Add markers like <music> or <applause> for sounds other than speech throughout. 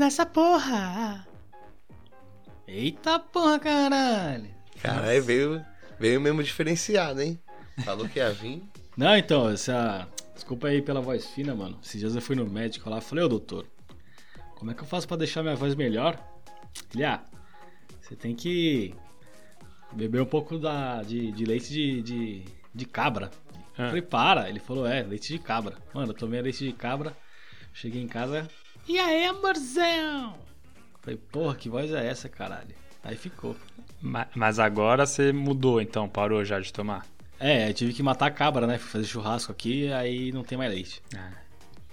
nessa porra. Eita porra, caralho. Caralho, veio, veio mesmo diferenciado, hein? Falou que ia vir. Não, então, essa. Desculpa aí pela voz fina, mano. Esses dias eu fui no médico lá e falei, ô doutor, como é que eu faço pra deixar minha voz melhor? Ele, ah, você tem que beber um pouco da, de, de leite de, de, de cabra. Eu falei, para. Ele falou, é, leite de cabra. Mano, eu tomei leite de cabra, cheguei em casa. E aí, amorzão? Falei, porra, que voz é essa, caralho? Aí ficou. Ma- Mas agora você mudou, então, parou já de tomar. É, eu tive que matar a cabra, né? Fui fazer churrasco aqui, aí não tem mais leite.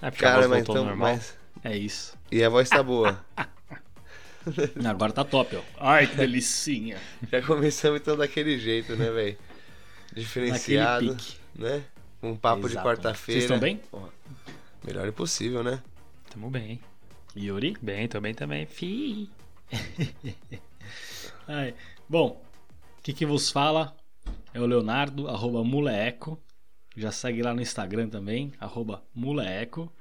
É porque a Cara, voz mas voltou então. normal. Mas... É isso. E a voz tá boa. <laughs> Agora tá top, ó. Ai, que delicinha. Já começamos então daquele jeito, né, velho? Diferenciado, né? Um papo de Exato. quarta-feira. Vocês estão bem? Melhor impossível, né? Tamo bem. Yuri? Bem, tô bem também. Fi. <laughs> Ai. Bom, o que, que vos fala é o Leonardo, arroba Muleeco. Já segue lá no Instagram também, arroba Muleeco.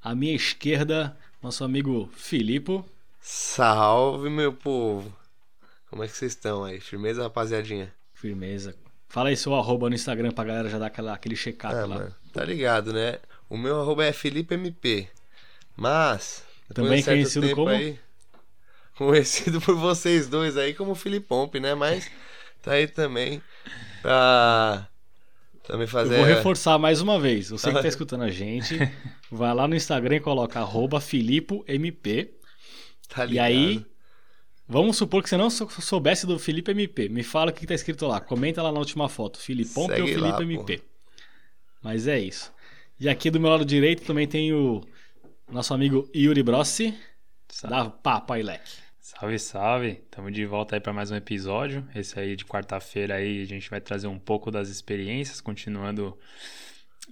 À minha esquerda, nosso amigo Filipe. Salve, meu povo! Como é que vocês estão aí? Firmeza, rapaziadinha? Firmeza. Fala aí seu arroba no Instagram pra galera já dar aquela, aquele check-up Ah, lá. mano, tá ligado, né? O meu arroba é FelipeMP. Mas. Também um conhecido como? aí- <laughs> conhecido por vocês dois aí como Filipompe, né? Mas tá aí também pra. Também Eu fazer. vou reforçar mais uma vez. Você que tá <laughs> escutando a gente, vai lá no Instagram e coloca arroba FilipoMP. Tá E ligado? aí, vamos supor que você não sou- soubesse do Felipe MP. Me fala o que tá escrito lá. Comenta lá na última foto. Filipom ou Segue lá, Felipe MP. Mas é isso. E aqui do meu lado direito também tem o nosso amigo Yuri Brossi, da Papai Leque. Salve, salve. Tamo de volta aí pra mais um episódio. Esse aí de quarta-feira aí a gente vai trazer um pouco das experiências, continuando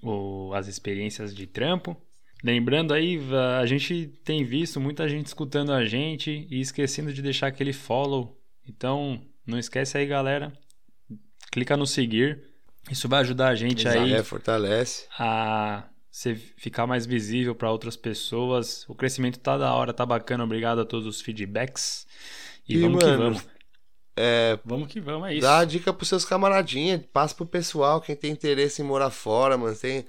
o- as experiências de trampo. Lembrando aí, a gente tem visto muita gente escutando a gente e esquecendo de deixar aquele follow. Então, não esquece aí, galera. Clica no seguir. Isso vai ajudar a gente aí É, fortalece. a você ficar mais visível para outras pessoas. O crescimento tá da hora, tá bacana. Obrigado a todos os feedbacks. E, E, vamos que mano, vamos. É, Vamos que vamos, é isso. Dá a dica pros seus camaradinhas, passa pro pessoal, quem tem interesse em morar fora, mano. Tem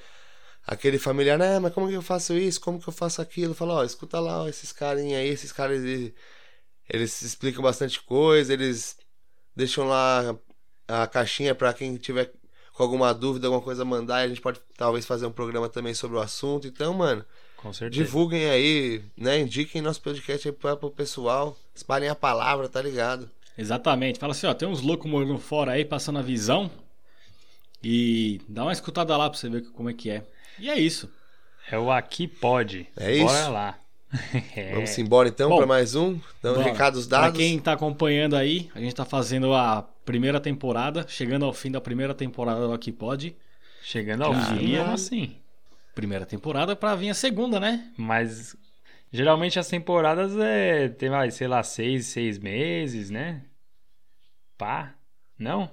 aquele familiar, né, mas como que eu faço isso? Como que eu faço aquilo? Fala, ó, escuta lá, ó, esses carinha aí, esses caras, eles, eles explicam bastante coisa, eles deixam lá a caixinha pra quem tiver com alguma dúvida, alguma coisa mandar, e a gente pode talvez fazer um programa também sobre o assunto. Então, mano, Com certeza. divulguem aí, né, indiquem nosso podcast aí pra- pro pessoal, espalhem a palavra, tá ligado? Exatamente. Fala assim, ó, tem uns loucos morando fora aí, passando a visão. E dá uma escutada lá pra você ver como é que é. E é isso. É o Aqui Pode. É Bora isso. lá. <laughs> É. Vamos embora então pra mais um. Dando Bora. recados Pra dados. quem tá acompanhando aí, a gente tá fazendo a primeira temporada, chegando ao fim da primeira temporada do Aqui Pode. Chegando ao Caralho. fim, como assim? Primeira temporada pra vir a segunda, né? Mas geralmente as temporadas é, tem mais, sei lá, seis, seis meses, né? Pá. Não?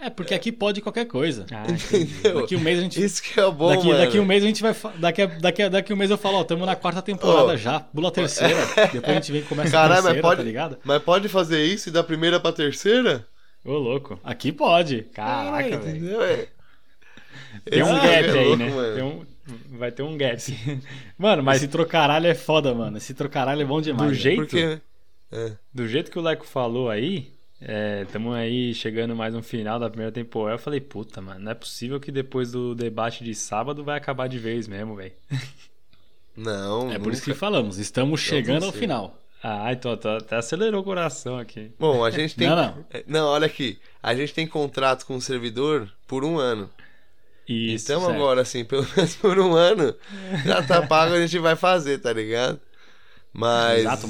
É, porque aqui pode qualquer coisa. Ah. <laughs> Entendeu? Daqui um mês a gente. Isso que é o bom, daqui, mano. daqui um mês a gente vai. Daqui, daqui, daqui um mês eu falo, ó, tamo na quarta temporada Ô. já. Pula a terceira. <laughs> Depois a gente vem e começa a Caralho, mas terceira, pode, tá ligado? mas pode fazer isso e da primeira pra terceira? Ô, louco. Aqui pode. Caraca, velho. Entendeu? É. Tem um gap é aí, louco, né? mano. Tem um, vai ter um gap. <laughs> Mano, mas esse trocaralho é foda, mano. Esse trocaralho é bom demais. Do velho. jeito- Porque. É. Do jeito que o Leco falou aí, estamos aí chegando mais no final da primeira temporada. Eu falei, puta, mano, não é possível que depois do debate de sábado vai acabar de vez mesmo, velho. Não, É por isso que nunca. falamos. Estamos chegando ao final. Ah, então tá- até acelerou o coração aqui. Bom, a gente tem. Não, não. É, Não, olha aqui. A gente tem contrato com o servidor por um ano. Isso. então certo. agora, assim, pelo <laughs> menos por um ano, já tá <laughs> pago, a gente vai fazer, tá ligado? Mas. Exato.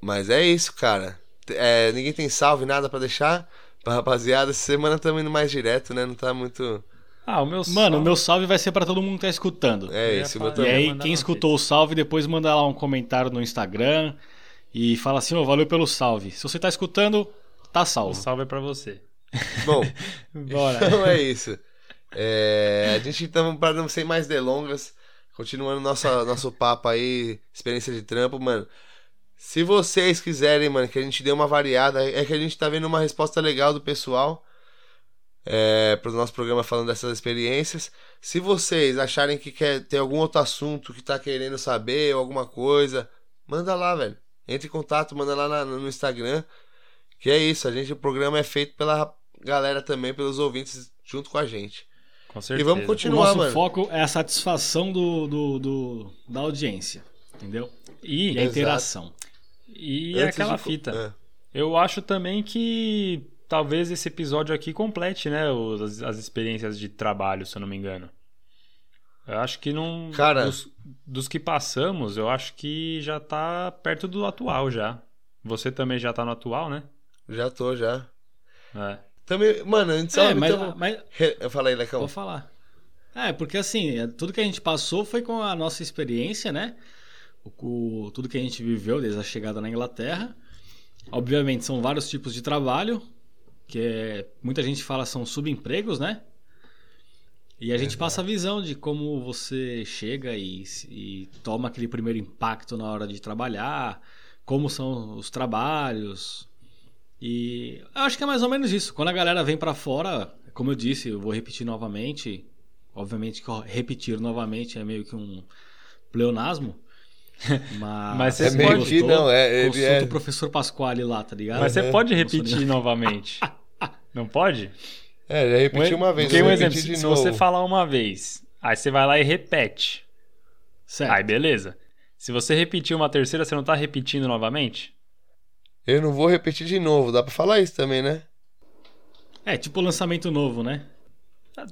Mas é isso, cara. É, ninguém tem salve, nada pra deixar. Pra rapaziada, essa semana estamos indo mais direto, né? Não tá muito. Ah, o meu Mano, o meu salve vai ser pra todo mundo que tá escutando. É isso, o meu. E também. aí, mandar quem escutou o salve, depois manda lá um comentário no Instagram e fala assim, ô, valeu pelo salve. Se você tá escutando, tá O salvo. salve é pra você. Bom, <laughs> Bora. então é isso. É, a gente então, para não sem mais delongas, continuando nossa, nosso papo aí, experiência de trampo, mano. Se vocês quiserem, mano, que a gente dê uma variada, é que a gente tá vendo uma resposta legal do pessoal é, pro nosso programa falando dessas experiências. Se vocês acharem que quer ter algum outro assunto que tá querendo saber ou alguma coisa, manda lá, velho. Entre em contato, manda lá na, no Instagram. Que é isso, a gente, o programa é feito pela galera também, pelos ouvintes junto com a gente. Com certeza. E vamos O continuar, nosso mano. foco é a satisfação do, do, do- da audiência, entendeu? E, E a Exato. interação. e é Antes aquela de- fita. É. Eu acho também que talvez esse episódio aqui complete, né, as, as experiências de trabalho, se eu não me engano. Eu acho que não. Cara- Dos, dos que passamos, eu acho que já tá perto do atual já. Você também já tá no atual, né? Já tô, já. É. Também, mano, a gente É, sabe. mas, então- mas Eu falei, Lecão. vou falar. É, porque assim, é, tudo que a gente passou foi com a nossa experiência, né? O, o- tudo que a gente viveu desde a chegada na Inglaterra. Obviamente, são vários tipos de trabalho, que é, muita gente fala são subempregos, né? E a gente passa a visão de como você chega e, e toma aquele primeiro impacto na hora de trabalhar, como são os trabalhos. E eu acho que é mais ou menos isso. Quando a galera vem pra fora, como eu disse, eu vou repetir novamente. Obviamente que repetir novamente é meio que um pleonasmo. <laughs> Mas, Mas você É meio pode- que não, é. Ele Consulta é... o professor Pasquale lá, tá ligado? Mas você Aham. pode repetir <laughs> novamente. Não pode? É, já repeti uma vez. Porque um exemplo, de se novo. você falar uma vez, aí você vai lá e repete. Certo. Aí beleza. Se você repetir uma terceira, você não tá repetindo novamente? Eu não vou repetir de novo. Dá pra falar isso também, né? É, tipo lançamento novo, né?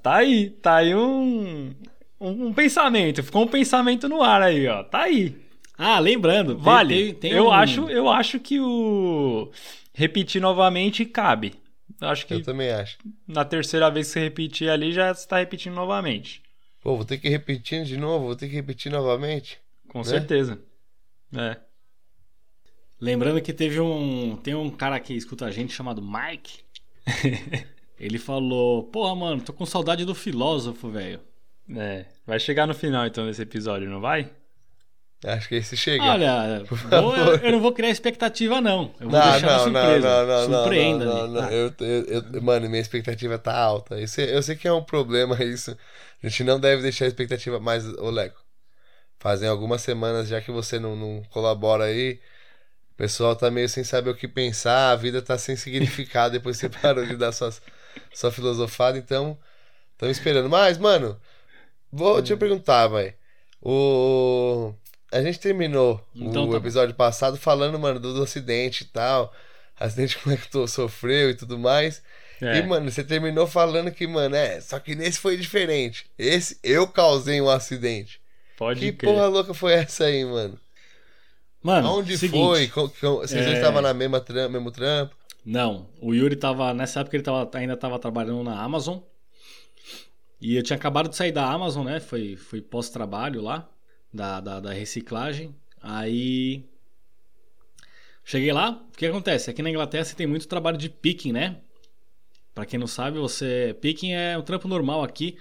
Tá aí, tá aí um, um, um pensamento. Ficou um pensamento no ar aí, ó. Tá aí. Ah, lembrando, tem- Vale. tem- tem eu, um- acho, eu acho que o repetir novamente cabe. Eu acho que Eu também acho. na terceira vez que você repetir ali, já está repetindo novamente. Pô, vou ter que repetir de novo, vou ter que repetir novamente. Com Né? certeza. É. Lembrando que teve um. Tem um cara que escuta a gente chamado Mike. <laughs> Ele falou: Porra, mano, tô com saudade do filósofo, velho. É. Vai chegar no final então desse episódio, não vai? Acho que esse chega. Olha, <laughs> vou- eu não vou criar expectativa, não. Eu vou não, deixar não, surpresa. não, não, Surpreenda não, não, não. Eu, eu, eu- mano, minha expectativa tá alta. Isso é- eu sei que é um problema <laughs> isso. A gente não deve deixar a expectativa mais, ô Leco. Fazem algumas semanas já que você não, não colabora aí. O pessoal tá meio sem saber o que pensar, a vida tá sem significado <laughs> depois que você parou de dar suas, sua filosofada, então. Estamos esperando. Mas, mano, vou, deixa eu perguntar, vai. O. A gente terminou Então o tá bom. episódio passado falando, mano, do, do acidente e tal. Acidente <laughs> como é que tu sofreu e tudo mais. É. E, mano, você terminou falando que, mano, é, só que nesse foi diferente. Esse, eu causei um acidente. Pode que crer. porra louca foi essa aí, mano? Mano, seguinte, foi? Com- com- vocês é- estavam na mesma tram, mesmo trampo? Não, o Yuri tava. Nessa época ele tava, ainda tava trabalhando na Amazon. E eu tinha acabado de sair da Amazon, né? Foi, foi pós-trabalho lá, da, da, da reciclagem. Aí. Cheguei lá, o que acontece? Aqui na Inglaterra você tem muito trabalho de picking, né? Pra quem não sabe, você. Picking é um trampo normal aqui.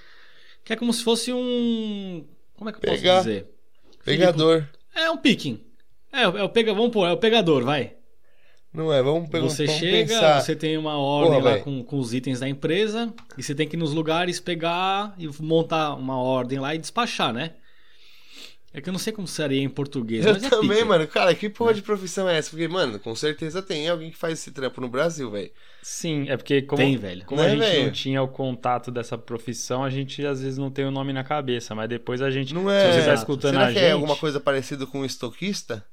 Que é como se fosse um. Como é que eu posso dizer? Pegador. É um picking. É, é o pega, vamos pôr, é o pegador, vai. Não é? Vamos, pegar, Você vamos chega, pensar. você tem uma ordem Porra, lá com, com os itens da empresa e você tem que ir nos lugares pegar e montar uma ordem lá e despachar, né? É que eu não sei como seria em português, Eu mas é também, mano. Cara, que porra de profissão é essa? Porque, mano, com certeza tem alguém que faz esse trampo no Brasil, velho. Sim, é porque como, Tem, velho. como a gente velho? não tinha o contato dessa profissão, a gente às vezes não tem o nome na cabeça, mas depois a gente. Não Se é. você tá Exato. escutando Será a que gente. é alguma coisa parecida com um estoquista?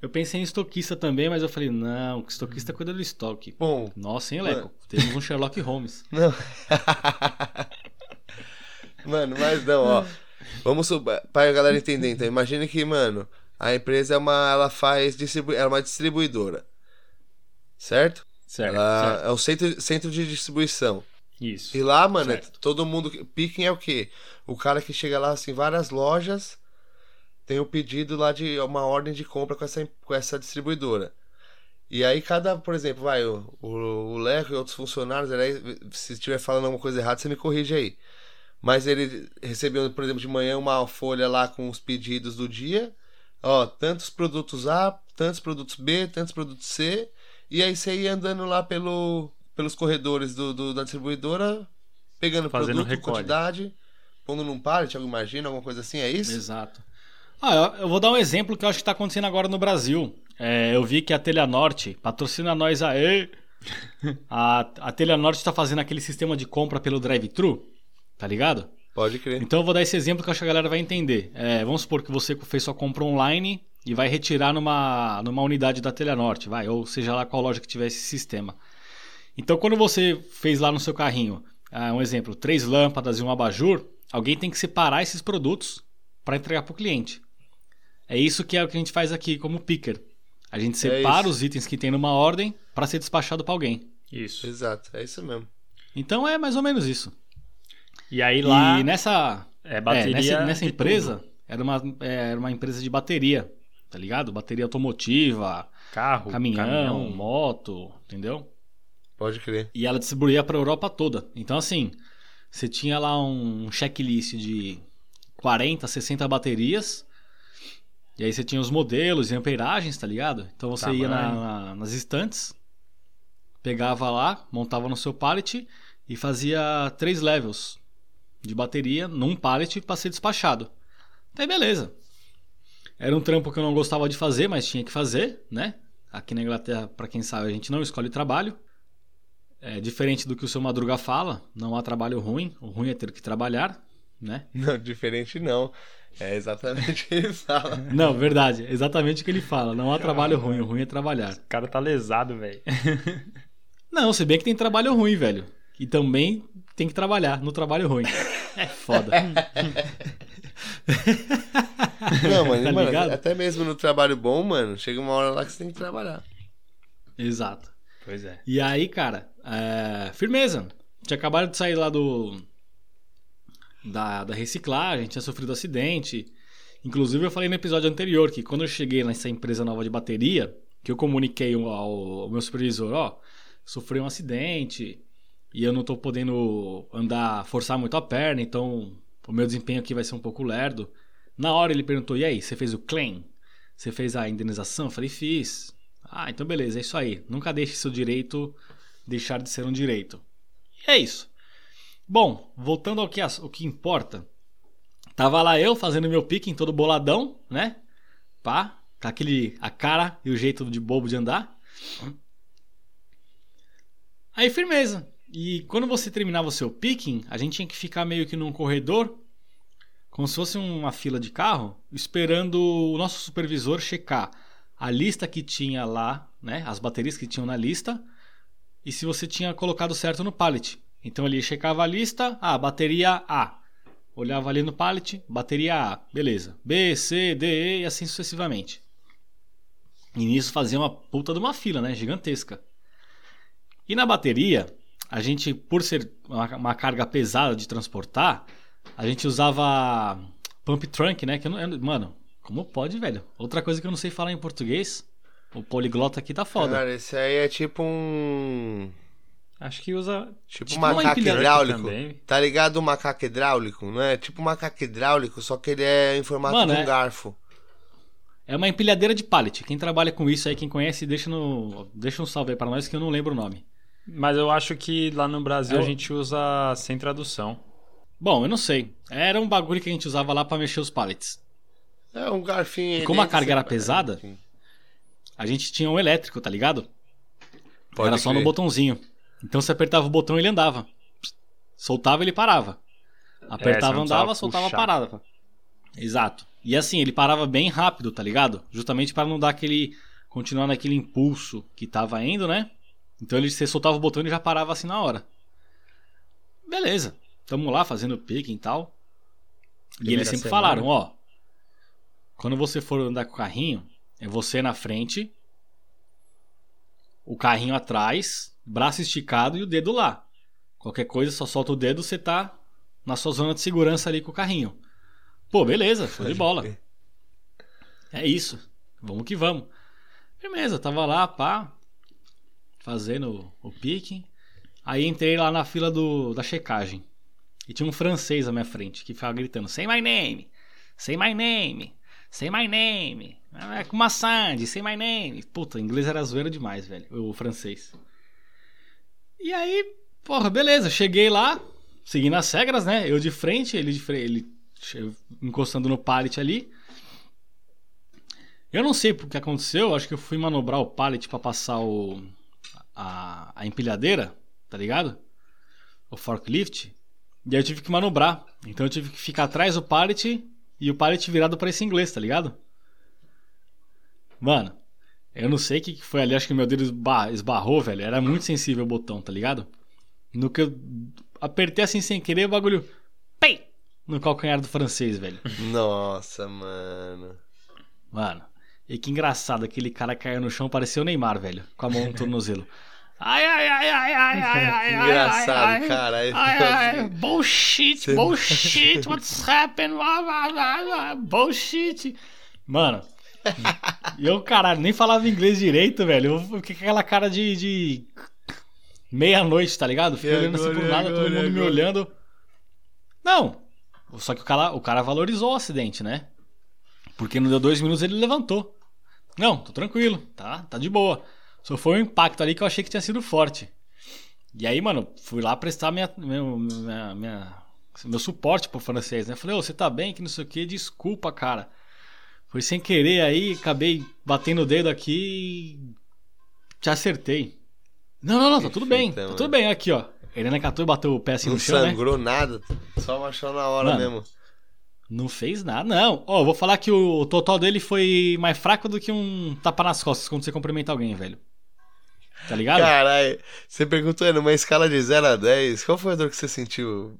Eu pensei em estoquista também, mas eu falei, não, estoquista cuida do estoque. Bom, Nossa, hein, Leco? Temos um Sherlock Holmes. <laughs> Não. <laughs> mano, mas não, ó. Vamos sub... pra galera entender, então. Imagine que, mano, a empresa é uma. Ela faz. Distribu... Ela é uma distribuidora. Certo? Certo, ela certo. é um centro, centro de distribuição. Isso. E lá, mano, é todo mundo. Picking é o quê? O cara que chega lá, assim, várias lojas. Tem o pedido lá de uma ordem de compra com essa, com essa distribuidora. E aí cada, por exemplo, vai, o, o, o Leco e outros funcionários, aí, se estiver falando alguma coisa errada, você me corrige aí. Mas ele recebeu, por exemplo, de manhã uma folha lá com os pedidos do dia. Ó, tantos produtos A, tantos produtos B, tantos produtos C. E aí você ia andando lá pelo, pelos corredores do, do da distribuidora, pegando Fazendo produto, recolhe. quantidade, pondo num pallet, alguma imagina, alguma coisa assim, é isso? Exato. Ah, eu- eu vou dar um exemplo que eu acho que está acontecendo agora no Brasil. É, eu vi que a Telha Norte patrocina nós aí. <laughs> A, a Telha Norte está fazendo aquele sistema de compra pelo drive-thru, tá ligado? Pode crer. Então eu vou dar esse exemplo que eu acho que a galera vai entender. É, vamos supor que você fez sua compra online e vai retirar numa, numa unidade da Telha Norte, vai, ou seja lá qual loja que tiver esse sistema. Então quando você fez lá no seu carrinho, ah, um exemplo, três lâmpadas e um abajur, alguém tem que separar esses produtos para entregar para o cliente. É isso que é o que a gente faz aqui como picker. A gente separa isso. os itens que tem numa ordem para ser despachado para alguém. Isso. Exato, é isso mesmo. Então é mais ou menos isso. E aí lá E nessa, é bateria. é, nessa, nessa empresa, tudo. era uma, é, era uma empresa de bateria, tá ligado? Bateria automotiva, Carro, caminhão, moto, entendeu? Pode crer. E ela distribuía pra Europa toda. Então, assim, você tinha lá um checklist de 40, 60 baterias. E aí você tinha os modelos e amperagens, tá ligado? Então você ia na- na- nas estantes, pegava lá, montava no seu pallet e fazia três levels de bateria num pallet para ser despachado. Até beleza. Era um trampo que eu não gostava de fazer, mas tinha que fazer, né? Aqui na Inglaterra, para quem sabe, a gente não escolhe trabalho. É diferente do que o seu Madruga fala, não há trabalho ruim, o ruim é ter que trabalhar, né? <laughs> Não, diferente não. É exatamente o que ele fala. Não, verdade, exatamente o que ele fala, não há trabalho ruim, o ruim é trabalhar. O cara tá lesado, velho. <laughs> Não, se bem que tem trabalho ruim, velho. E também tem que trabalhar no trabalho ruim. <laughs> É foda. <laughs> Não, mano, Tá mano, ligado? até mesmo no trabalho bom, mano, chega uma hora lá que você tem que trabalhar. Exato. Pois é. E aí, cara, é, firmeza. Tinha acabado de sair lá do. Da, da reciclagem, tinha sofrido acidente. Inclusive, eu falei no episódio anterior que quando eu cheguei nessa empresa nova de bateria, que eu comuniquei ao, ao meu supervisor: ó, sofri um acidente e eu não tô podendo andar, forçar muito a perna, então o meu desempenho aqui vai ser um pouco lerdo. Na hora ele perguntou: e aí, você fez o claim? Você fez a indenização? Eu falei: fiz. Ah, então beleza, é isso aí. Nunca deixe seu direito deixar de ser um direito. E é isso. Bom, voltando ao que, as- o que importa. Tava lá eu fazendo meu pique todo boladão, né? Pá, com aquele, a cara e o jeito de bobo de andar. Aí, firmeza. E quando você terminava o seu picking, a gente tinha que ficar meio que num corredor, como se fosse uma fila de carro, esperando o nosso supervisor checar a lista que tinha lá, né? As baterias que tinham na lista, e se você tinha colocado certo no pallet. Então ele checava a lista, ah, bateria A. Olhava ali no pallet, bateria A, beleza. B, C, D, E e assim sucessivamente. E nisso fazia uma puta de uma fila, né? Gigantesca. E na bateria, a gente, por ser uma, uma carga pesada de transportar, a gente usava pump trunk, né? Que eu não, eu- mano, como pode, velho? Outra coisa que eu não sei falar em português. O poliglota aqui tá foda. Cara, esse aí é tipo um. Acho que usa. Tipo, Tipo um uma macaco hidráulico. também. Tá ligado o macaco hidráulico, não é? Tipo um macaco hidráulico, só que ele é em formato Mano, de um é- garfo. É uma empilhadeira de pallet. Quem trabalha com isso aí, quem conhece, deixa, no, deixa um salve aí pra nós que eu não lembro o nome. Mas eu acho que lá no Brasil Eu- a gente usa sem tradução. Bom, eu não sei. Era um bagulho que a gente usava lá pra mexer os pallets. É um garfinho. E como a carga era você- pesada, A gente tinha um elétrico, tá ligado? pode Era só crer. no botãozinho. Então você apertava o botão e ele andava. Soltava ele parava. Apertava, não andava, soltava, puxar. parava. Exato. E assim, ele parava bem rápido, tá ligado? Justamente para não dar aquele. continuar naquele impulso que tava indo, né? Então ele você soltava o botão e já parava assim na hora. Beleza. Tamo lá fazendo picking e tal. e Primeira eles sempre semana. falaram, ó. Quando você for andar com o carrinho, é você na frente, o carrinho atrás, braço esticado e o dedo lá. Qualquer coisa, só solta o dedo, você tá na sua zona de segurança ali com o carrinho. Pô, beleza, show de bola. É isso. Vamos que vamos. Firmeza, tava lá, pá, fazendo o picking. Aí entrei lá na fila do, da checagem. E tinha um francês à minha frente que ficava gritando: Say my name! Say my name! Say my name! É com maçã, say my name! Puta, inglês era zoeira demais, velho, o francês. E aí, porra, beleza, cheguei lá, seguindo as regras, né? Eu de frente, ele de frente, ele encostando no pallet ali. Eu não sei o que aconteceu, acho que eu fui manobrar o pallet para passar o a, a empilhadeira, tá ligado? O forklift. E aí eu tive que manobrar. Então eu tive que ficar atrás do pallet e o pallet virado para esse inglês, tá ligado? Mano, eu não sei o que foi ali, acho que meu dedo esbarrou, velho. Era muito sensível o botão, tá ligado? No que eu apertei assim sem querer, o bagulho. Pei! No calcanhar do francês, velho. <laughs> Nossa, mano. Mano, e que engraçado, aquele cara caiu no chão, parecia o Neymar, velho, com a mão no tornozelo. Ai, ai, ai, ai, ai, ai, ai, Engraçado, ai, cara. Ai, ai, ai, bullshit, bullshit, <laughs> what's happened? Bullshit. Mano, eu, caralho, nem falava inglês direito, velho. Eu fiquei com aquela cara de, de meia-noite, tá ligado? Fiquei olhando assim por nada, todo mundo me olhando. Não, só que o cara, o cara valorizou o acidente, né? Porque não deu dois minutos ele levantou. Não, tô tranquilo, tá, tá de boa. Só foi um impacto ali que eu achei que tinha sido forte. E aí, mano, fui lá prestar minha, meu, minha, minha, meu suporte pro francês, né? Falei, ô, oh, você tá bem? Que não sei o que, desculpa, cara. Foi sem querer aí, acabei batendo o dedo aqui e te acertei. Não, não, não, tá tudo bem. Tá tudo bem, aqui, ó. Helena catou e bateu o pé assim não no chão, né? Não sangrou nada, só achou na hora Mano, mesmo. Não fez nada, não. Ó, oh, vou falar que o total dele foi mais fraco do que um tapa nas costas quando você cumprimenta alguém, velho. Tá ligado? Caralho, você perguntou numa escala de 0 a 10, qual foi a dor que você sentiu?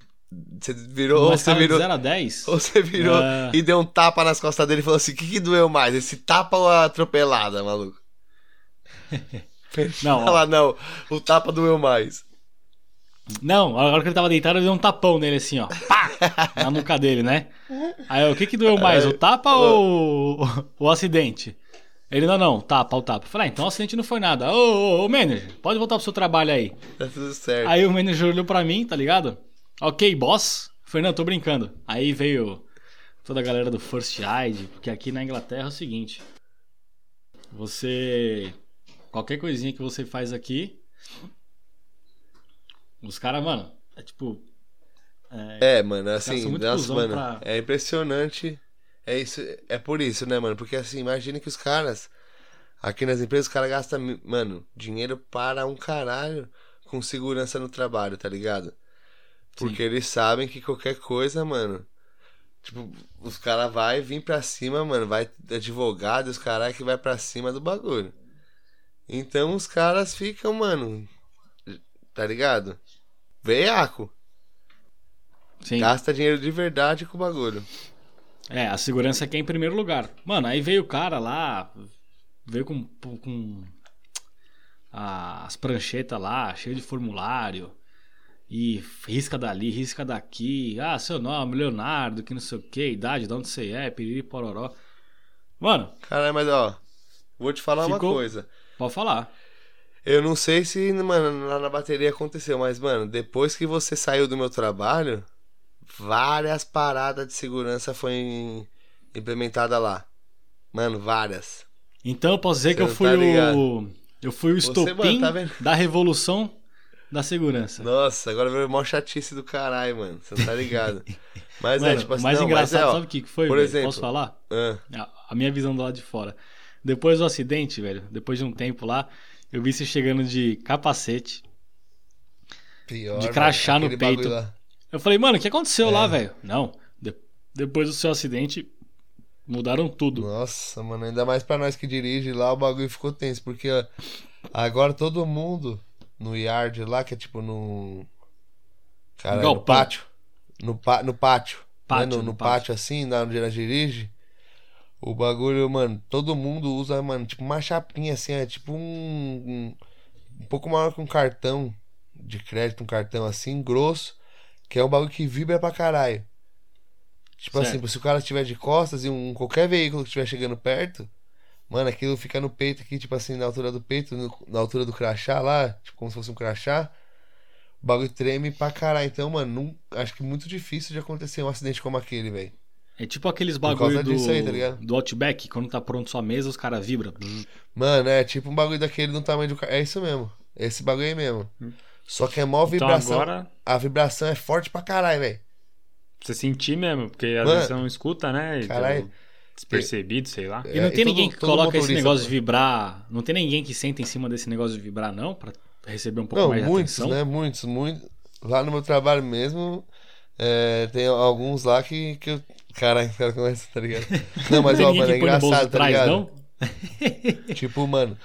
Você virou. Numa ou você virou. De 0 a 10? <laughs> Ou você virou uh... e deu um tapa nas costas dele e falou assim: o que, que doeu mais? Esse tapa ou a atropelada, maluco? <laughs> não. Fala, não, o tapa doeu mais. Não, agora que ele tava deitado, eu dei um tapão nele assim, ó. Pá! Na nuca dele, né? Aí o que que doeu mais, o tapa ou o, acidente? Ele, não, não, tapa, o tapa. falei, ah, então o acidente não foi nada. Ô, ô, ô, manager, pode voltar pro seu trabalho aí. Tá tudo certo. Aí o manager olhou pra mim, tá ligado? Ok, boss. Falei, não, tô brincando. Aí veio toda a galera do First Aid, porque aqui na Inglaterra é o seguinte. Você... Qualquer coisinha que você faz aqui, os caras, mano, é tipo. É, é mano, assim, nossa, mano, pra... é impressionante. É isso, é por isso, né, mano? Porque assim, imagina que os caras. Aqui nas empresas, os caras gastam, mano, dinheiro para um caralho com segurança no trabalho, tá ligado? Porque Sim. eles sabem que qualquer coisa, mano. Tipo, os caras vai vir pra cima, mano. Vai advogado, os caras que vai pra cima do bagulho. Então os caras ficam, mano. Tá ligado? Veiaco. Sim. Gasta dinheiro de verdade com o bagulho. É, a segurança aqui é em primeiro lugar. Mano, aí veio o cara lá, veio com, com as pranchetas lá, cheio de formulário. E risca dali, risca daqui. Ah, seu nome, Leonardo, que não sei o que, idade, de onde você é, piriri, pororó. Mano. Caralho, mas ó, vou te falar ficou... uma coisa. Pode falar. Eu não sei se, mano, lá na bateria aconteceu, mas, mano, depois que você saiu do meu trabalho, várias paradas de segurança foram implementadas lá. Mano, várias. Então eu posso dizer você que eu fui tá o. Eu fui o estopim tá da revolução da segurança. Nossa, agora veio maior chatice do caralho, mano. Você não tá ligado. <laughs> Mas é, mano, é, tipo assim, mais não, engraçado, é, ó, sabe o que foi? Por velho? exemplo, Posso falar? Uh. A minha visão do lado de fora. Depois do acidente, velho, depois de um tempo lá, eu vi você chegando de capacete. Pior, de crachá no peito. Eu falei, mano, o que aconteceu é. lá, velho? Não. De... Depois do seu acidente, mudaram tudo. Nossa, mano, ainda mais pra nós que dirige lá, o bagulho ficou tenso. Porque agora todo mundo no yard lá, que é tipo no. Cara, no pátio. No, no pátio. pátio né? no, no, no pátio, pátio, assim, na onde ela dirige. O bagulho, mano, todo mundo usa, mano, tipo uma chapinha assim, é tipo um, um, pouco maior que um cartão de crédito, um cartão assim, grosso, que é um bagulho que vibra pra caralho. Tipo assim, certo. assim, se o cara estiver de costas e um qualquer veículo que estiver chegando perto, mano, aquilo fica no peito aqui, tipo assim, na altura do peito, no, na altura do crachá lá, tipo como se fosse um crachá. O bagulho treme pra caralho. Então, mano, não, acho que é muito difícil de acontecer um acidente como aquele, velho. É tipo aqueles bagulho do, aí, tá do Outback, quando tá pronto sua mesa, os caras vibram. Mano, é tipo um bagulho daquele do tamanho do carro. É isso mesmo. Esse bagulho aí mesmo. Só que é mó Então vibração. agora, A vibração é forte pra caralho, velho. você sentir mesmo, porque às Mano, vezes você não escuta, né? Caralho. Despercebido, sei lá. E não É, tem e todo- ninguém que todo coloca esse negócio de vibrar. Não tem ninguém que senta em cima desse negócio de vibrar, não? Pra receber um pouco Não, mais de muitos, atenção. né? Muitos, muitos. Lá no meu trabalho mesmo, é, tem alguns lá que, que eu. Caralho, cara começa, tá ligado? <laughs> Não, mas ó, ninguém mano, é engraçado, tá ligado? não? <laughs> Tipo, mano,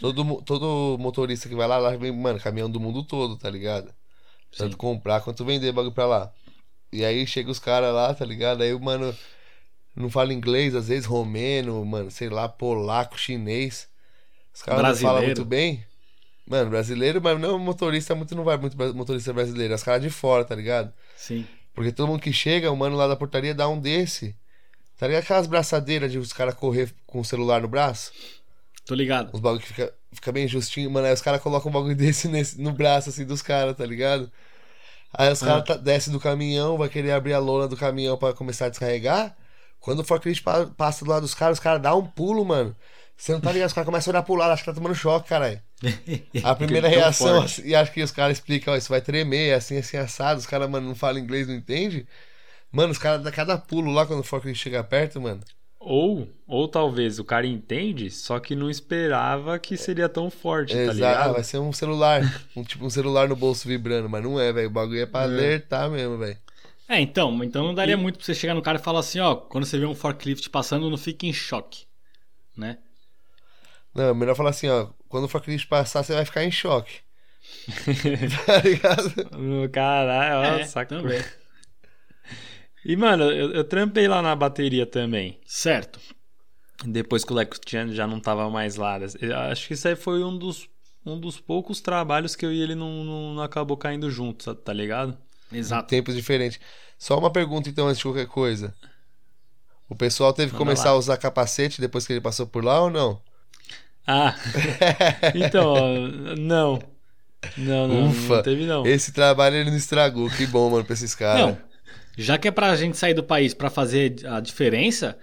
todo, todo motorista que vai lá, lá vem, mano, caminhão do mundo todo, tá ligado? Tanto Sim. comprar quanto vender bagulho pra lá. E aí chega os caras lá, tá ligado? Aí o mano não fala inglês, às vezes romeno, mano, sei lá, polaco, chinês. Os caras não falam muito bem. Mano, brasileiro, mas não motorista muito não vai muito motorista brasileiro, é os caras de fora, tá ligado? Sim. Porque todo mundo que chega, o mano lá da portaria dá um desse. Tá ligado aquelas braçadeiras de os caras correr com o celular no braço? Tô ligado. Os bagulho que fica, fica bem justinho, mano. Aí os caras colocam um bagulho <laughs> desse nesse, no braço, assim, dos caras, tá ligado? Aí os caras Ah. tá, descem do caminhão, vai querer abrir a lona do caminhão pra começar a descarregar. Quando o forklift pa- passa do lado dos caras, os caras dão um pulo, mano. Você não tá ligado? Os caras começam a olhar pro lado, acho que tá tomando choque, caralho. A primeira tão reação, assim, e acho que os caras explicam, ó, isso vai tremer, é assim, assim, assado. Os caras, mano, não falam inglês, não entende. Mano, os caras dão cada pulo lá quando o forklift chega perto, mano. Ou, ou talvez o cara entende, só que não esperava que seria tão forte, tá Exato, ligado? vai ser um celular. Um, tipo um celular no bolso vibrando, mas não é, velho. O bagulho é pra alertar mesmo, velho. É, então, então não daria muito pra você chegar no cara e falar assim, ó, quando você vê um forklift passando, não fique em choque, né? Não, é melhor falar assim, ó. Quando o forklift passar, você vai ficar em choque. <laughs> tá ligado? Caralho, ó, É, saco. também. E, mano, eu, eu trampei lá na bateria também. Certo. Depois que o Leco Chan já não tava mais lá. Eu acho que isso aí foi um dos, um dos poucos trabalhos que eu e ele não, não, não acabou caindo junto, tá- ligado? Exato. Tempos diferentes. Só uma pergunta, então, antes de qualquer coisa. O pessoal teve que começar lá. a usar capacete depois que ele passou por lá ou não? Ah, <laughs> então, ó, não. Não, não, Ufa. não teve não. Esse trabalho ele não estragou. Que bom, mano, pra esses caras. Não, já que é pra gente sair do país pra fazer a diferença,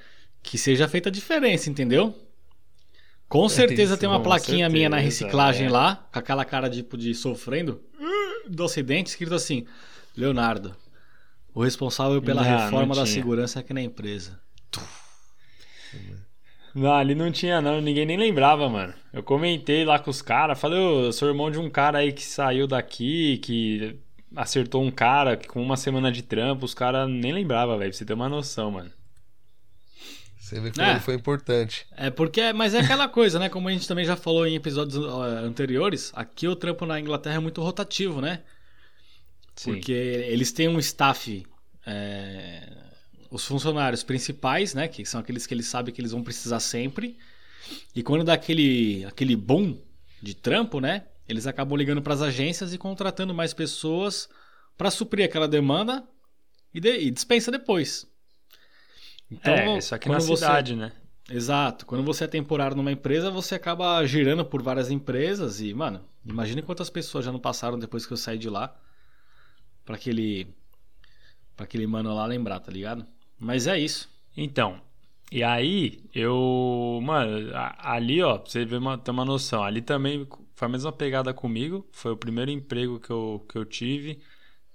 que seja feita a diferença, entendeu? Com certeza Isso, tem uma plaquinha minha na certeza, reciclagem é. lá, com aquela cara tipo de sofrendo do acidente, escrito assim: Leonardo, o responsável pela Não, não reforma da tinha. segurança aqui na empresa. Não, ali não tinha não, ninguém nem lembrava, mano. Eu comentei lá com os caras, falei, eu sou irmão de um cara aí que saiu daqui, que acertou um cara com uma semana de trampo, os caras nem lembravam, velho, pra você ter uma noção, mano. Você vê como É. ele foi importante. É porque, mas é aquela coisa, né? Como a gente também já falou em episódios anteriores, aqui o trampo na Inglaterra é muito rotativo, né? Sim. Porque eles têm um staff, é, os funcionários principais, né? Que são aqueles que eles sabem que eles vão precisar sempre. E quando dá aquele, aquele boom de trampo, né? Eles acabam ligando para as agências e contratando mais pessoas para suprir aquela demanda e, de- e dispensa depois. Então, é, isso aqui na você- cidade, né? Exato. Quando você é temporário numa empresa, você acaba girando por várias empresas e, mano, imagine quantas pessoas já não passaram depois que eu saí de lá pra aquele para aquele mano lá lembrar, tá ligado? Mas é isso. Então, e aí eu, mano, ali ó, pra você ver uma, ter uma noção, ali também foi a mesma pegada comigo, foi o primeiro emprego que eu, que eu tive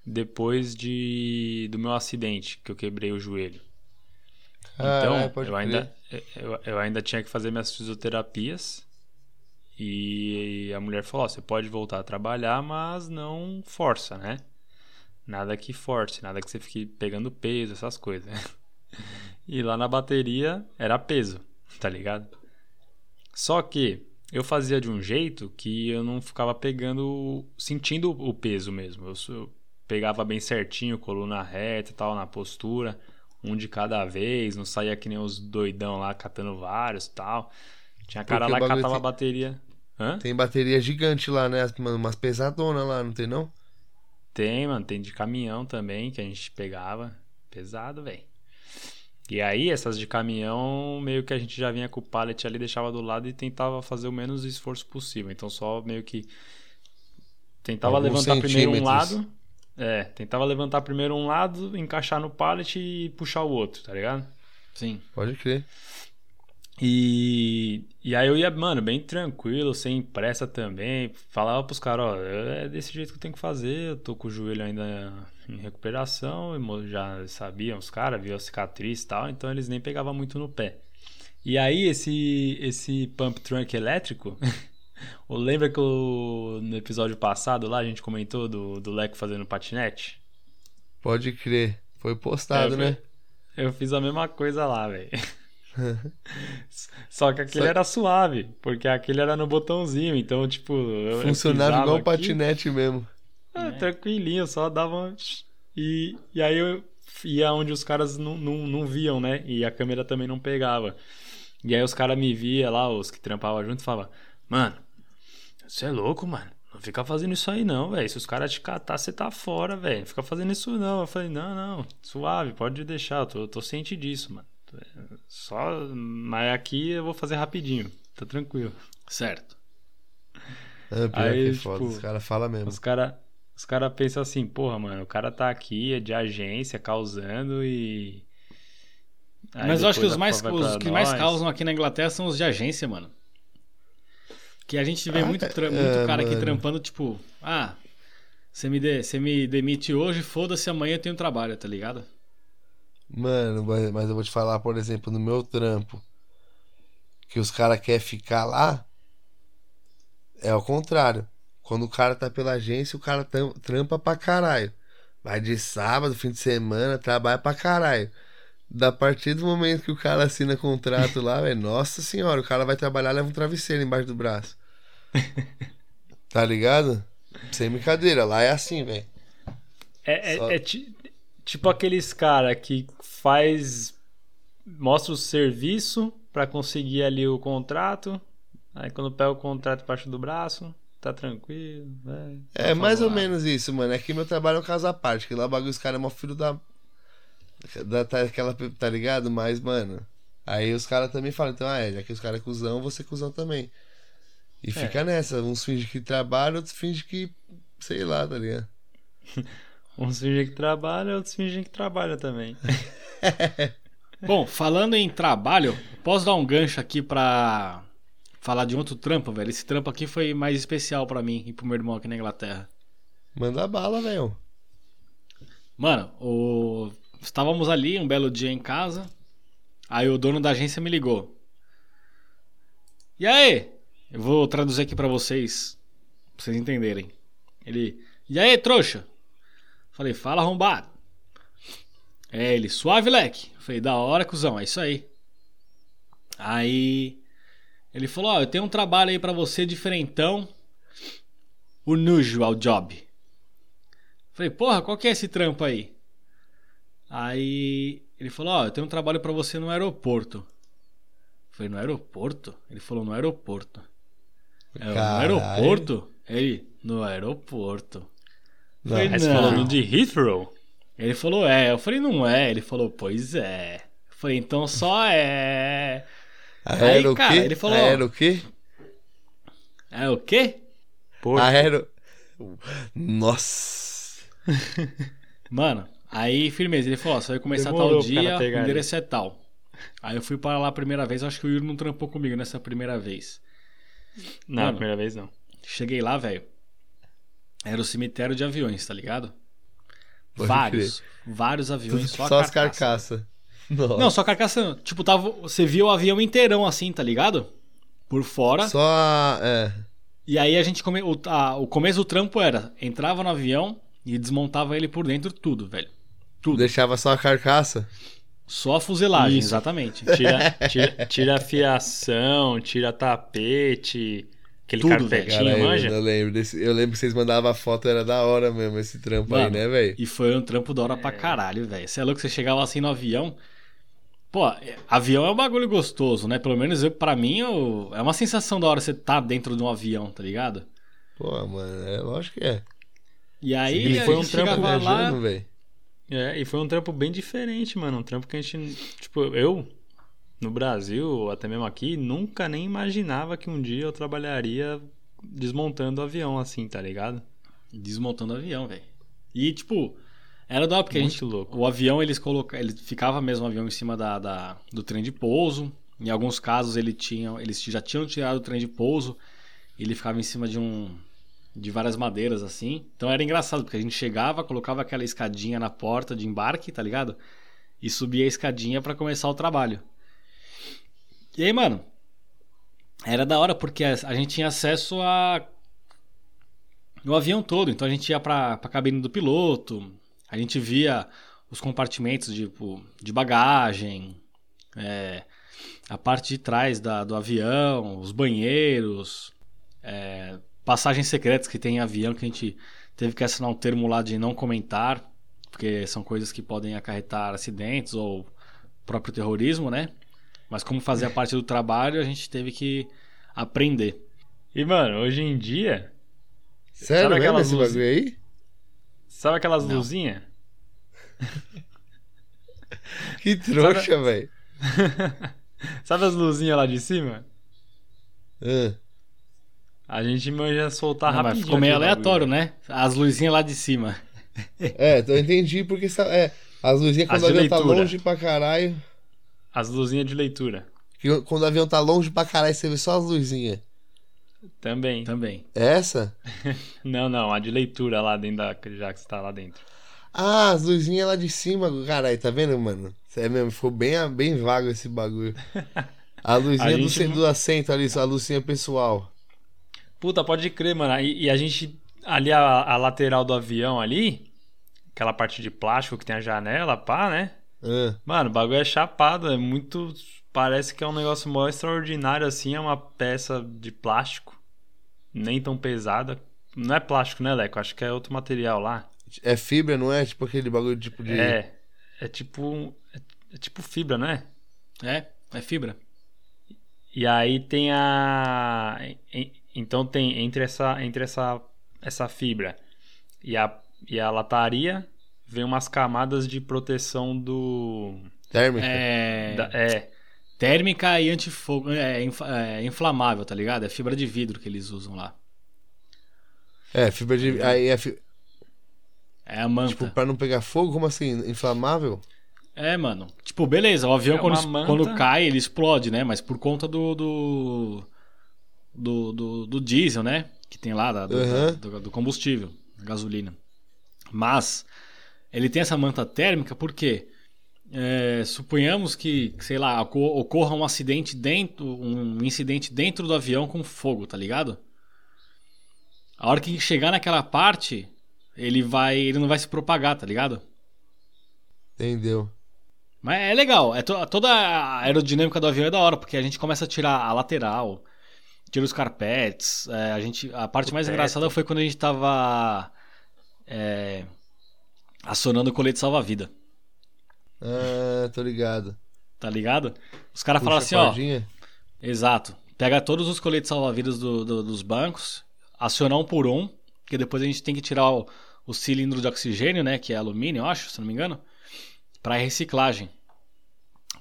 depois de do meu acidente, que eu quebrei o joelho. Então, Caralho, pode eu crer. ainda, eu, eu ainda tinha que fazer minhas fisioterapias e a mulher falou, ó, você pode voltar a trabalhar, mas não força, né? Nada que force, nada que você fique pegando peso, essas coisas. <laughs> E lá na bateria era peso, tá ligado? Só que eu fazia de um jeito que eu não ficava pegando, sentindo o peso mesmo. Eu, eu pegava bem certinho, coluna reta e tal, na postura, um de cada vez, não saía que nem os doidão lá catando vários e tal. Tinha cara Porque lá que catava tem- bateria. Hã? Tem bateria gigante lá, né? Umas pesadonas lá, não tem não? Tem, mano, tem de caminhão também que a gente pegava. Pesado, velho. E aí, essas de caminhão, meio que a gente já vinha com o pallet ali, deixava do lado e tentava fazer o menos esforço possível. Então, só meio que tentava Alguns levantar primeiro um lado. É, tentava levantar primeiro um lado, encaixar no pallet e puxar o outro, tá ligado? Sim. Pode crer. E, e aí eu ia, mano, bem tranquilo, sem pressa também. Falava pros caras, ó, é desse jeito que eu tenho que fazer. Eu tô com o joelho ainda em recuperação. Já sabiam os caras, viam a cicatriz e tal, então eles nem pegavam muito no pé. E aí esse, esse pump trunk elétrico. <laughs> eu lembra que eu, no episódio passado lá a gente comentou do, do Leco fazendo patinete? Pode crer. Foi postado, É, né? Eu fiz a mesma coisa lá, velho. <laughs> <laughs> Só que aquele Só- era suave, porque aquele era no botãozinho, então, tipo. Funcionava igual um aqui, patinete mesmo. ah, tranquilinho, só dava. um E, e aí eu ia onde os caras não, não, não viam, né? E a câmera também não pegava. E aí os caras me via lá, os que trampavam junto, e falavam: Mano, você é louco, mano. Não fica fazendo isso aí não, velho. Se os caras te catar, você tá fora, velho. Não fica fazendo isso não. Eu falei, não, não, suave, pode deixar. Eu tô, eu tô ciente disso, mano. Só. Mas aqui eu vou fazer rapidinho. Tá tranquilo. Certo. Ah, pior Aí, que é tipo, foda. Os caras falam mesmo. Os caras os cara pensam assim, porra, mano, o cara tá aqui, é de agência, causando e. Aí Mas eu acho que os, mais, pra os que mais nós. causam aqui na Inglaterra são os de agência, mano. Que a gente vê Ah, muito, tra- é, muito cara aqui mano. trampando, tipo, ah, você me, de, você me demite hoje, foda-se, amanhã eu tenho trabalho, tá ligado? Mano, mas eu vou te falar, por exemplo, no meu trampo, que os caras querem ficar lá, é ao contrário. Quando o cara tá pela agência, o cara trampa pra caralho. Vai de sábado, fim de semana, trabalha pra caralho. Da partir do momento que o cara assina contrato lá, velho, nossa senhora, o cara vai trabalhar, leva um travesseiro embaixo do braço. <laughs> Tá ligado? Sem brincadeira, lá é assim, velho. É, é- Só- é tipo aqueles cara que faz. Mostra o serviço pra conseguir ali o contrato. Aí quando pega o contrato embaixo do braço, tá tranquilo. vai, É tá mais ou menos isso, mano. É que meu trabalho é um caso à parte, que lá o bagulho os caras é mó filho da. da tá, aquela, tá ligado? Mas, mano. Aí os caras também falam, então, ah, é, já que os caras é cuzão, você é cuzão também. E fica nessa, uns fingem que trabalham, outros fingem que. sei lá, tá ligado? <laughs> Uns fingem que trabalha, outros fingem que trabalha também. <laughs> Bom, falando em trabalho, posso dar um gancho aqui pra falar de outro trampo, velho? Esse trampo aqui foi mais especial pra mim e pro meu irmão aqui na Inglaterra. Manda bala, velho. Mano, o... estávamos ali um belo dia em casa. Aí o dono da agência me ligou. E aí? Eu vou traduzir aqui pra vocês, pra vocês entenderem. Ele, e aí, trouxa? Falei, fala arrombado. É ele, suave, leque. Falei, da hora, cuzão, é isso aí. Aí ele falou, ó, eu tenho um trabalho aí pra você diferentão. Unusual job. Falei, porra, qual que é esse trampo aí? Aí ele falou, ó, eu tenho um trabalho pra você no aeroporto. Falei, no aeroporto? Ele falou, no aeroporto. Eu, no Caralho. aeroporto? Ele, no aeroporto. Não, Falei, Aí falou no de Heathrow? Ele falou, é. Eu falei, não é. Ele falou, pois é. Eu falei, então só é. Aero Aí, o cara, quê? ele falou, Aero o quê? É o quê? Porto. Aero. Nossa. <laughs> Mano, aí firmeza. Ele falou, ó, você vai começar Demorou tal dia, o endereço é tal. Aí eu fui para lá a primeira vez, acho que o Yuri não trampou comigo nessa primeira vez. Não, a Mano. primeira vez não. Cheguei lá, velho. Era o cemitério de aviões, tá ligado? Pode vários. Vários aviões, só, Só as carcaça. carcaças. Não, só carcaça. Tipo, tava, você via o avião inteirão assim, tá ligado? Por fora. Só. É. E aí a gente come... o, a- o começo do trampo era entrava no avião e desmontava ele por dentro tudo, velho. Tudo. Deixava só a carcaça. Só a fuselagem, Isso. exatamente. Tira, tira, tira a fiação, tira tapete, aquele Tudo, carpetinho, Cara, eu, manja? eu lembro desse, eu lembro que vocês mandavam a foto, era da hora mesmo esse trampo aí, Mano, né, velho? E foi um trampo da hora pra caralho, velho. Você é louco, você chegava assim no avião. Pô, é- avião é um bagulho gostoso, né? Pelo menos eu, pra mim eu- é uma sensação da hora você tá dentro de um avião, tá ligado? Pô, mano, é lógico que é. E aí a foi um gente trampo chegava lá. Viajando, velho. É, e foi um trampo bem diferente, mano. Um trampo que a gente, tipo, eu, no Brasil, até mesmo aqui, nunca nem imaginava que um dia eu trabalharia desmontando o avião assim, tá ligado? desmontando o avião, velho. E, tipo, era da hora porque a Muito gente, louco. o avião eles coloca, ele ficava mesmo o avião em cima da, da- do trem de pouso. Em alguns casos ele tinha, eles já tinham tirado o trem de pouso, ele ficava em cima de um de várias madeiras assim. Então era engraçado porque a gente chegava, colocava aquela escadinha na porta de embarque, tá ligado? E subia a escadinha pra começar o trabalho. E aí, mano, era da hora porque a a gente tinha acesso a avião todo. Então a gente ia pra, pra cabine do piloto, a gente via os compartimentos tipo, de bagagem, é, a parte de trás da- do avião, os banheiros, é, passagens secretas que tem em avião que a gente teve que assinar um termo lá de não comentar, porque são coisas que podem acarretar acidentes ou próprio terrorismo, né? Mas como fazia parte do trabalho, a gente teve que aprender. E, mano, hoje em dia, Sério Sabe aquelas esse luzes? bagulho aí? sabe aquelas Não. luzinhas? <laughs> Que trouxa, velho. <laughs> sabe as luzinhas lá de cima? Ah, A gente manja soltar Não, rapidinho. ficou meio aleatório, né? As luzinhas lá de cima. É, então eu entendi porque é, as luzinhas quando As de avião tá longe pra caralho. As luzinhas de leitura. que Quando o avião tá longe pra caralho, você vê só as luzinhas. Também. Também. Essa? <laughs> Não, não, a de leitura lá dentro da. Já que você tá lá dentro. Ah, as luzinhas lá de cima, caralho, tá vendo, mano? É mesmo, ficou bem, bem vago esse bagulho. A <laughs> luzinha A do, gente- do assento ali, a luzinha pessoal. Puta, pode crer, mano. E, e a gente. Ali, a, a lateral do avião ali. Aquela parte de plástico que tem a janela, pá, né? Ah, Mano, o bagulho é chapado, é muito. Parece que é um negócio mó extraordinário assim, é uma peça de plástico. Nem tão pesada. Não é plástico, né, Leco? Acho que é outro material lá. é fibra, não é? Tipo aquele bagulho tipo de. É. É tipo. É, é tipo fibra, não é? É, é fibra. E aí tem a. en- Então tem entre essa, entre essa, essa fibra e a, e a lataria, vem umas camadas de proteção do. Térmica. É, da- é, térmica e antifogo. É, inf- é inflamável, tá ligado? É fibra de vidro que eles usam lá. É, fibra de. Aí é fi- É a manta. tipo, pra não pegar fogo, como assim? Inflamável? É, mano. Tipo, beleza, o avião É quando, manta. quando cai, ele explode, né? Mas por conta do. do. do, do- do diesel, né? Que tem lá, da- do, Uhum. do- do combustível, gasolina. Mas ele tem essa manta térmica porque é, suponhamos que, sei lá, oco- ocorra um acidente dentro, um incidente dentro do avião com fogo, tá ligado? A hora que chegar naquela parte, ele vai, ele não vai se propagar, tá ligado? Entendeu? Mas é legal, é to- toda a aerodinâmica do avião é da hora, porque a gente começa a tirar a lateral, tira os carpetes. é, a, gente, a parte O mais teto. engraçada foi quando a gente tava é, acionando o colete salva-vida, Ah, tô ligado. tá ligado? Os caras falam assim, ó, cordinha. exato, pega todos os coletes salva-vidas do- do- dos bancos, aciona um por um, que depois a gente tem que tirar o, o cilindro de oxigênio, né, que é alumínio, eu acho, se não me engano, pra reciclagem.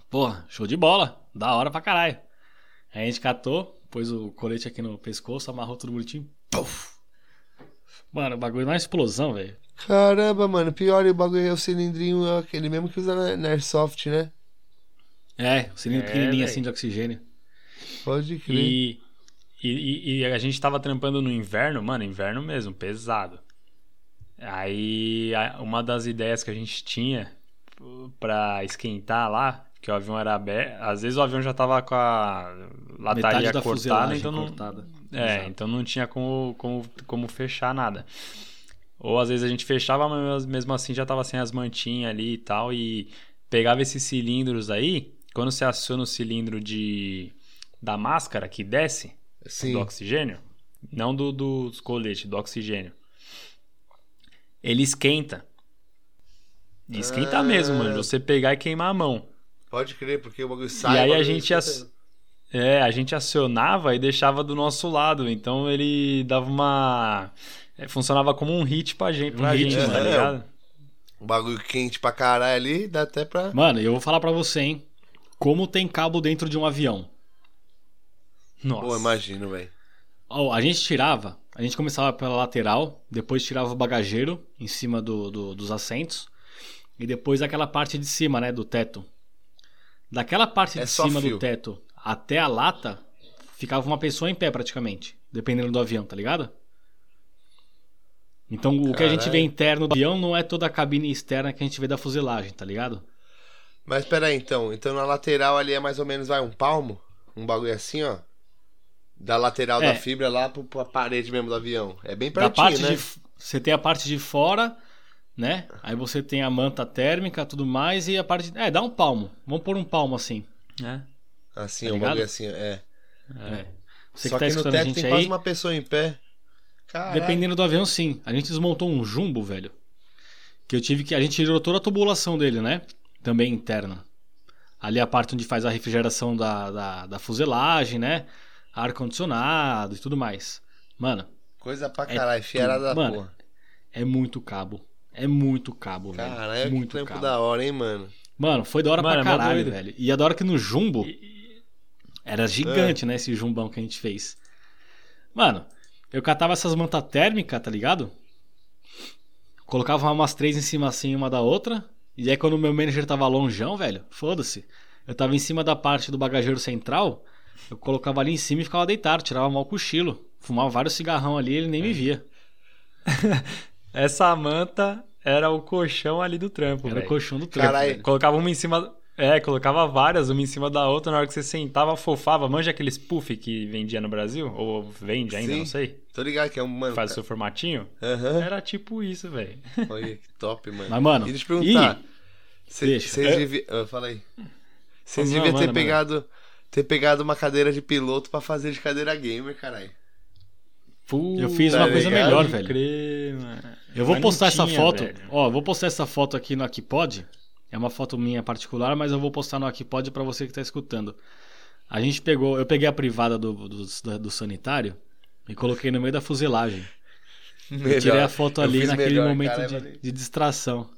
Porra, show de bola, da hora pra caralho. Aí a gente catou, pôs o colete aqui no pescoço, amarrou tudo bonitinho. Puf. Mano, o bagulho é uma explosão, velho. Caramba, mano. Pior o bagulho é o cilindrinho, é aquele mesmo que usa na, na Airsoft, né? É, o cilindro É, pequenininho velho. assim de oxigênio. Pode crer. E, e, e- e a gente tava trampando no inverno, mano, inverno mesmo, pesado. Aí uma das ideias que a gente tinha pra esquentar lá, que o avião era aberto, às vezes o avião já tava com a lataria Metade da cortada, fuselagem então não, cortada. é, Exato. então não tinha como, como, como fechar nada. Ou às vezes a gente fechava, mas mesmo assim já tava sem as mantinhas ali e tal. E pegava esses cilindros aí. Quando você aciona o cilindro de da máscara que desce Sim. do oxigênio, não do, dos coletes, do oxigênio, ele esquenta. E esquenta Ah. mesmo, mano. Você pegar e queimar a mão. Pode crer, porque o bagulho sai. E aí a gente, ac- é, a gente acionava e deixava do nosso lado. Então ele dava uma. É, funcionava como um hit pra gente, pra Um hit, gente, tá mano. ligado? Um bagulho quente pra caralho ali, dá até pra. Mano, eu vou falar pra você, hein. Como tem cabo dentro de um avião. Nossa. Pô, imagino, velho. Ó, a gente tirava, a gente começava pela lateral, depois tirava o bagageiro em cima do, do- dos assentos e depois aquela parte de cima, né, do teto. Daquela parte É de cima fio. do teto até a lata, ficava uma pessoa em pé praticamente, dependendo do avião, tá ligado? Então o que a gente Caralho. vê interno do avião não é toda a cabine externa que a gente vê da fuselagem, tá ligado? Mas peraí, então. Então na lateral ali é mais ou menos, vai, um palmo? Um bagulho assim, ó. Da lateral É. da fibra lá pro, pra parede mesmo do avião. É bem Da pertinho, parte né? de você tem a parte de fora, né? Aí você tem a manta térmica, tudo mais e a parte é, dá um palmo. Vamos pôr um palmo assim. É. Assim, Tá um ligado? bagulho assim, é. É. Você Só que tá que no escutando a teto gente tem aí, quase uma pessoa em pé. Caralho. dependendo do avião, sim. A gente desmontou um jumbo, velho. Que eu tive que. A gente tirou toda a tubulação dele, né? Também interna. Ali a parte onde faz a refrigeração da, da, da fuselagem, né? Ar-condicionado e tudo mais. Mano, Coisa pra É caralho, fiarada da Mano, porra. é muito cabo. É muito cabo, velho. Caralho, que muito trampo cabo. da hora, hein, mano. Mano, foi da hora Mano, é pra mó caralho, doido. velho. E a da hora que no jumbo era gigante, né? Esse jumbão que a gente fez. Mano, eu catava essas mantas térmicas, tá ligado? Colocava umas três em cima assim, uma da outra. E aí quando o meu manager tava longeão, velho, foda-se. Eu tava em cima da parte do bagageiro central. Eu colocava ali em cima e ficava deitado, tirava mal cochilo. Fumava vários cigarrão ali ele nem me via. <laughs> Essa manta era o colchão ali do trampo, Era o velho. colchão do trampo. Colocava uma em cima. É, colocava várias, uma em cima da outra. Na hora que você sentava, fofava. Manja aqueles puff que vendia no Brasil? Ou vende ainda, Sim. não sei. Tô ligado que é um, mano. Faz o seu formatinho. Aham. Era tipo isso, velho. <laughs> Olha que top, mano. Mas, mano, E deixa eu te perguntar. Cê- Deixa. Vocês É. deviam. Ah, fala aí. Vocês deviam ter manda. pegado. Ter pegado uma cadeira de piloto pra fazer de cadeira gamer, caralho. Eu fiz Tá uma coisa ligado? melhor, velho. crer, mano. Eu vou Mas postar não essa tinha, foto. velho. Ó, eu vou postar essa foto aqui no Aquipod. É uma foto minha particular, mas eu vou postar no Aquipod pra você que tá escutando. A gente pegou, eu peguei a privada do, do, do- sanitário e coloquei no meio da fuselagem. E tirei a foto ali naquele melhor, momento cara, de, de distração.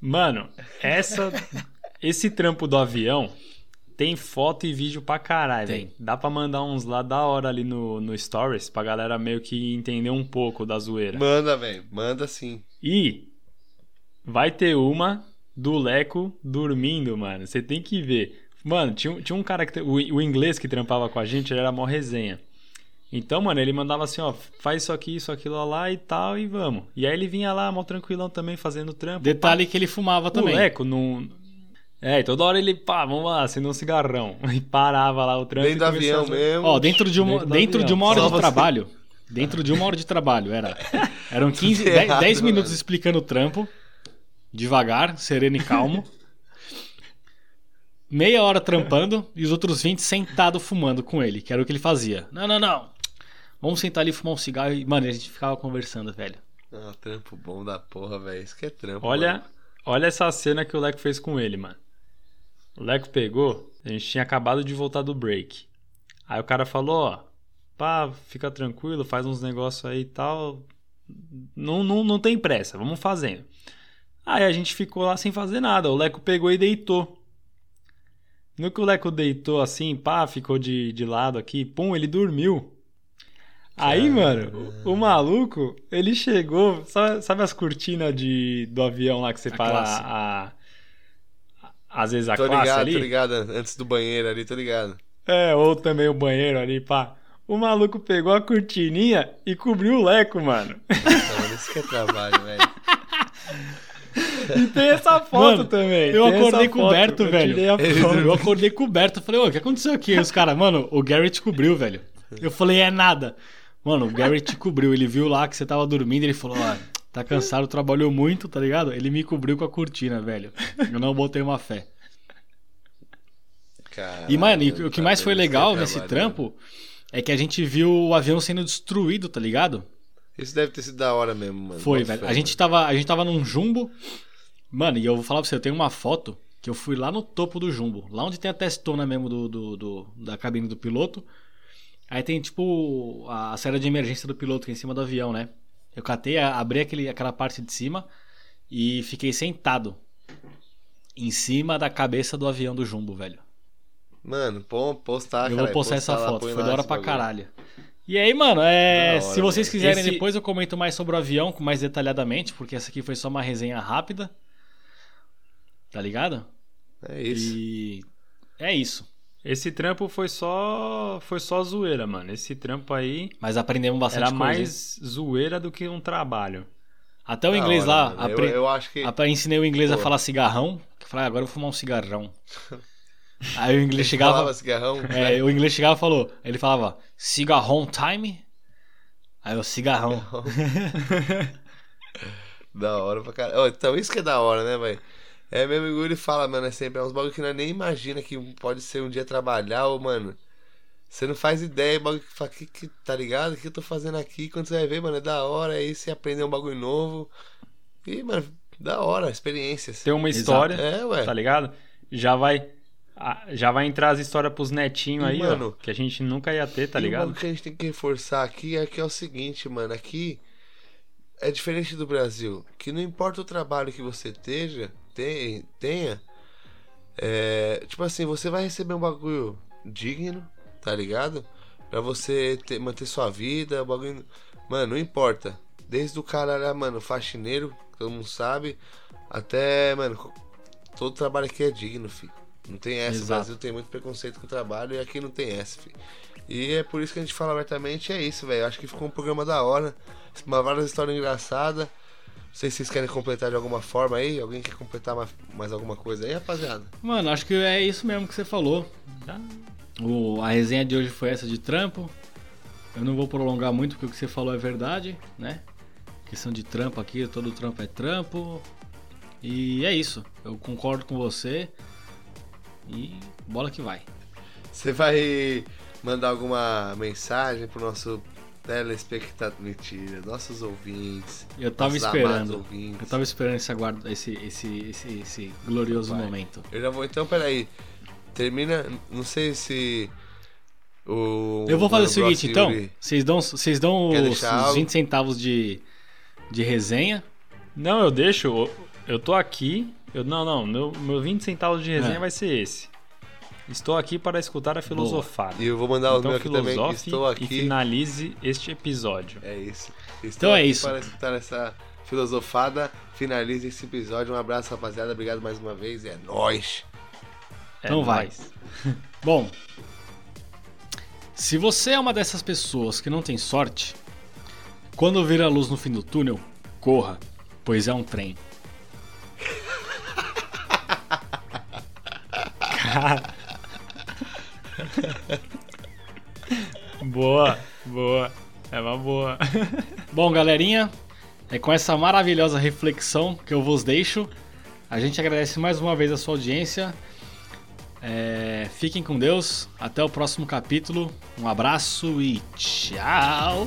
Mano, essa, <laughs> esse trampo do avião tem foto e vídeo pra caralho. Tem. velho. Dá pra mandar uns lá da hora ali no, no Stories pra galera meio que entender um pouco da zoeira. Manda, velho. Manda sim. E vai ter uma do Leco dormindo, mano. Você tem que ver. Mano, tinha, um- tinha um cara que. O, o inglês que trampava com a gente, ele era mó resenha. Então, mano, ele mandava assim, ó, faz isso aqui, isso, aquilo lá e tal, e vamos. E aí ele vinha lá, mó tranquilão também, fazendo trampo. Detalhe que ele fumava O também. Leco não. É, e toda hora ele, pá, vamos lá, acendeu um cigarrão. <laughs> E parava lá o trampo. Dentro do e avião a- mesmo. Ó, dentro de uma, Dentro de uma hora Só de você. trabalho. Dentro de uma hora de trabalho, era. <laughs> Eram 15, Tudo 10, errado, 10 minutos mano. explicando o trampo. Devagar, sereno e calmo. Meia hora trampando e os outros 20 sentado fumando com ele, que era o que ele fazia. Não, não, não. Vamos sentar ali e fumar um cigarro. E, mano, a gente ficava conversando, velho. Ah, trampo bom da porra, velho. Isso que é trampo. Olha, mano. olha essa cena que o Leco fez com ele, mano. O Leco pegou, a gente tinha acabado de voltar do break. Aí o cara falou, ó, pá, fica tranquilo, faz uns negócios aí e tal. Não, não, não tem pressa, vamos fazendo. Aí a gente ficou lá sem fazer nada. O Leco pegou e deitou. No que o Leco deitou assim, pá, ficou de, de lado aqui, pum, ele dormiu. Aí, mano, o, o maluco, ele chegou, sabe, sabe as cortinas de, do avião lá que você A para a, a- às vezes a Tô classe ligado, ali? tô ligado. Antes do banheiro ali, tô ligado. É, ou também o banheiro ali, pá. O maluco pegou a cortininha e cobriu o leco, mano. Então, mano, isso que é trabalho, velho. E tem essa foto Mano, também. Eu acordei foto. coberto, Eu velho. <laughs> foto. Eu acordei coberto. Falei, ô, o que aconteceu aqui? Os caras, mano, o Garrett cobriu, velho. Eu falei, é nada. Mano, o Garrett cobriu. Ele viu lá que você tava dormindo. Ele falou, ó, tá cansado, trabalhou muito, tá ligado? Ele me cobriu com a cortina, velho. Eu não botei uma fé. Caralho, E, mano, e o que tá mais foi legal nesse trabalho, trampo é que a gente viu o avião sendo destruído, tá ligado? Isso deve ter sido da hora mesmo, mano. Foi, Bota velho. fé, A gente, mano. tava, a gente tava num jumbo. Mano, e eu vou falar pra você, eu tenho uma foto que eu fui lá no topo do jumbo. Lá onde tem a testona mesmo do, do, do- da cabine do piloto. Aí tem, tipo, a, saída de emergência do piloto que é em cima do avião, né? Eu catei, abri aquele, aquela parte de cima e fiquei sentado. Em cima da cabeça do avião do jumbo, velho. Mano, pô, postar, eu cara. vou postar essa lá, foto, foi da hora pra bagulho. caralho. E aí, mano, é, hora, se vocês mano. quiserem, Esse- depois eu comento mais sobre o avião, mais detalhadamente, porque essa aqui foi só uma resenha rápida. Tá ligado? É isso. E é isso. Esse trampo foi só foi só zoeira, mano. Esse trampo aí Mas aprendemos bastante era coisa. mais zoeira do que um trabalho. Até o Da inglês hora, lá, mano. Eu, apre- eu acho que. apre- ensinei o inglês a Pô. falar cigarrão. Que eu falei, ah, agora eu vou fumar um cigarrão. <laughs> Aí o inglês Ele chegava. falava cigarrão. É, o inglês chegava e falou. Ele falava, cigarrão time? Aí eu, cigarrão. <laughs> Da hora pra caralho. Então, isso que é da hora, né, velho? É, meu amigo, ele fala, mano, é sempre é uns bagulho que nós nem imagina que pode ser um dia trabalhar, ou, mano. Você não faz ideia, bagulho que fala, que, que, tá ligado? O que eu tô fazendo aqui? Quando você vai ver, mano, é da hora, aí você aprender um bagulho novo. E, mano, da hora, experiências. Tem uma Exato. história, É, ué. tá ligado? Já vai já vai entrar as histórias pros netinhos aí, mano, ó, que a gente nunca ia ter, tá o ligado? bagulho que a gente tem que reforçar aqui é que é o seguinte, mano, aqui é diferente do Brasil, que não importa o trabalho que você esteja, tem, tenha, é, tipo assim, você vai receber um bagulho digno, tá ligado? Pra você ter- manter sua vida, o bagulho, mano, não importa. Desde o cara, lá, mano, faxineiro, que todo mundo sabe, até, mano, todo trabalho aqui é digno, filho. Não tem essa, o Exato. Brasil tem muito preconceito com o trabalho e aqui não tem essa, filho. E é por isso que a gente fala abertamente, é isso, velho. Acho que ficou um programa da hora. Uma várias histórias engraçadas. Não sei se vocês querem completar de alguma forma aí. Alguém quer completar mais, mais alguma coisa aí, rapaziada? Mano, acho que é isso mesmo que você falou. Tá? O, a resenha de hoje foi essa de trampo. Eu não vou prolongar muito porque o que você falou é verdade, né? Questão de trampo aqui, todo trampo é trampo. E é isso. Eu concordo com você. E bola que vai. Você vai mandar alguma mensagem pro nosso telespectador? Mentira, nossos ouvintes. Eu tava esperando. ouvintes. Eu tava esperando esse, aguardo, esse, esse, esse, esse glorioso Vai. momento. Eu já vou, então, peraí. Termina, não sei se. O. Eu vou fazer Mano o seguinte, então. Vocês dão, vocês dão os, os algo? 20 centavos de, de resenha. Não, eu deixo. eu- Eu tô aqui. Eu, não, não. Meu, meu 20 centavos de resenha É. vai ser esse. Estou aqui para escutar a filosofada. E eu vou mandar o então meu aqui também. Estou e aqui. finalize este episódio. É isso. Estou Então é aqui isso. Para escutar essa filosofada. Finalize esse episódio. Um abraço, rapaziada. Obrigado mais uma vez. É nóis. É Então vai. nóis. <laughs> Bom, se você é uma dessas pessoas que não tem sorte, quando vir a luz no fim do túnel, corra, pois é um trem. <laughs> <laughs> Boa, boa. É uma boa. <laughs> Bom, galerinha, é com essa maravilhosa reflexão que eu vos deixo. A gente agradece mais uma vez a sua audiência. É, fiquem com Deus. Até o próximo capítulo. Um abraço e tchau.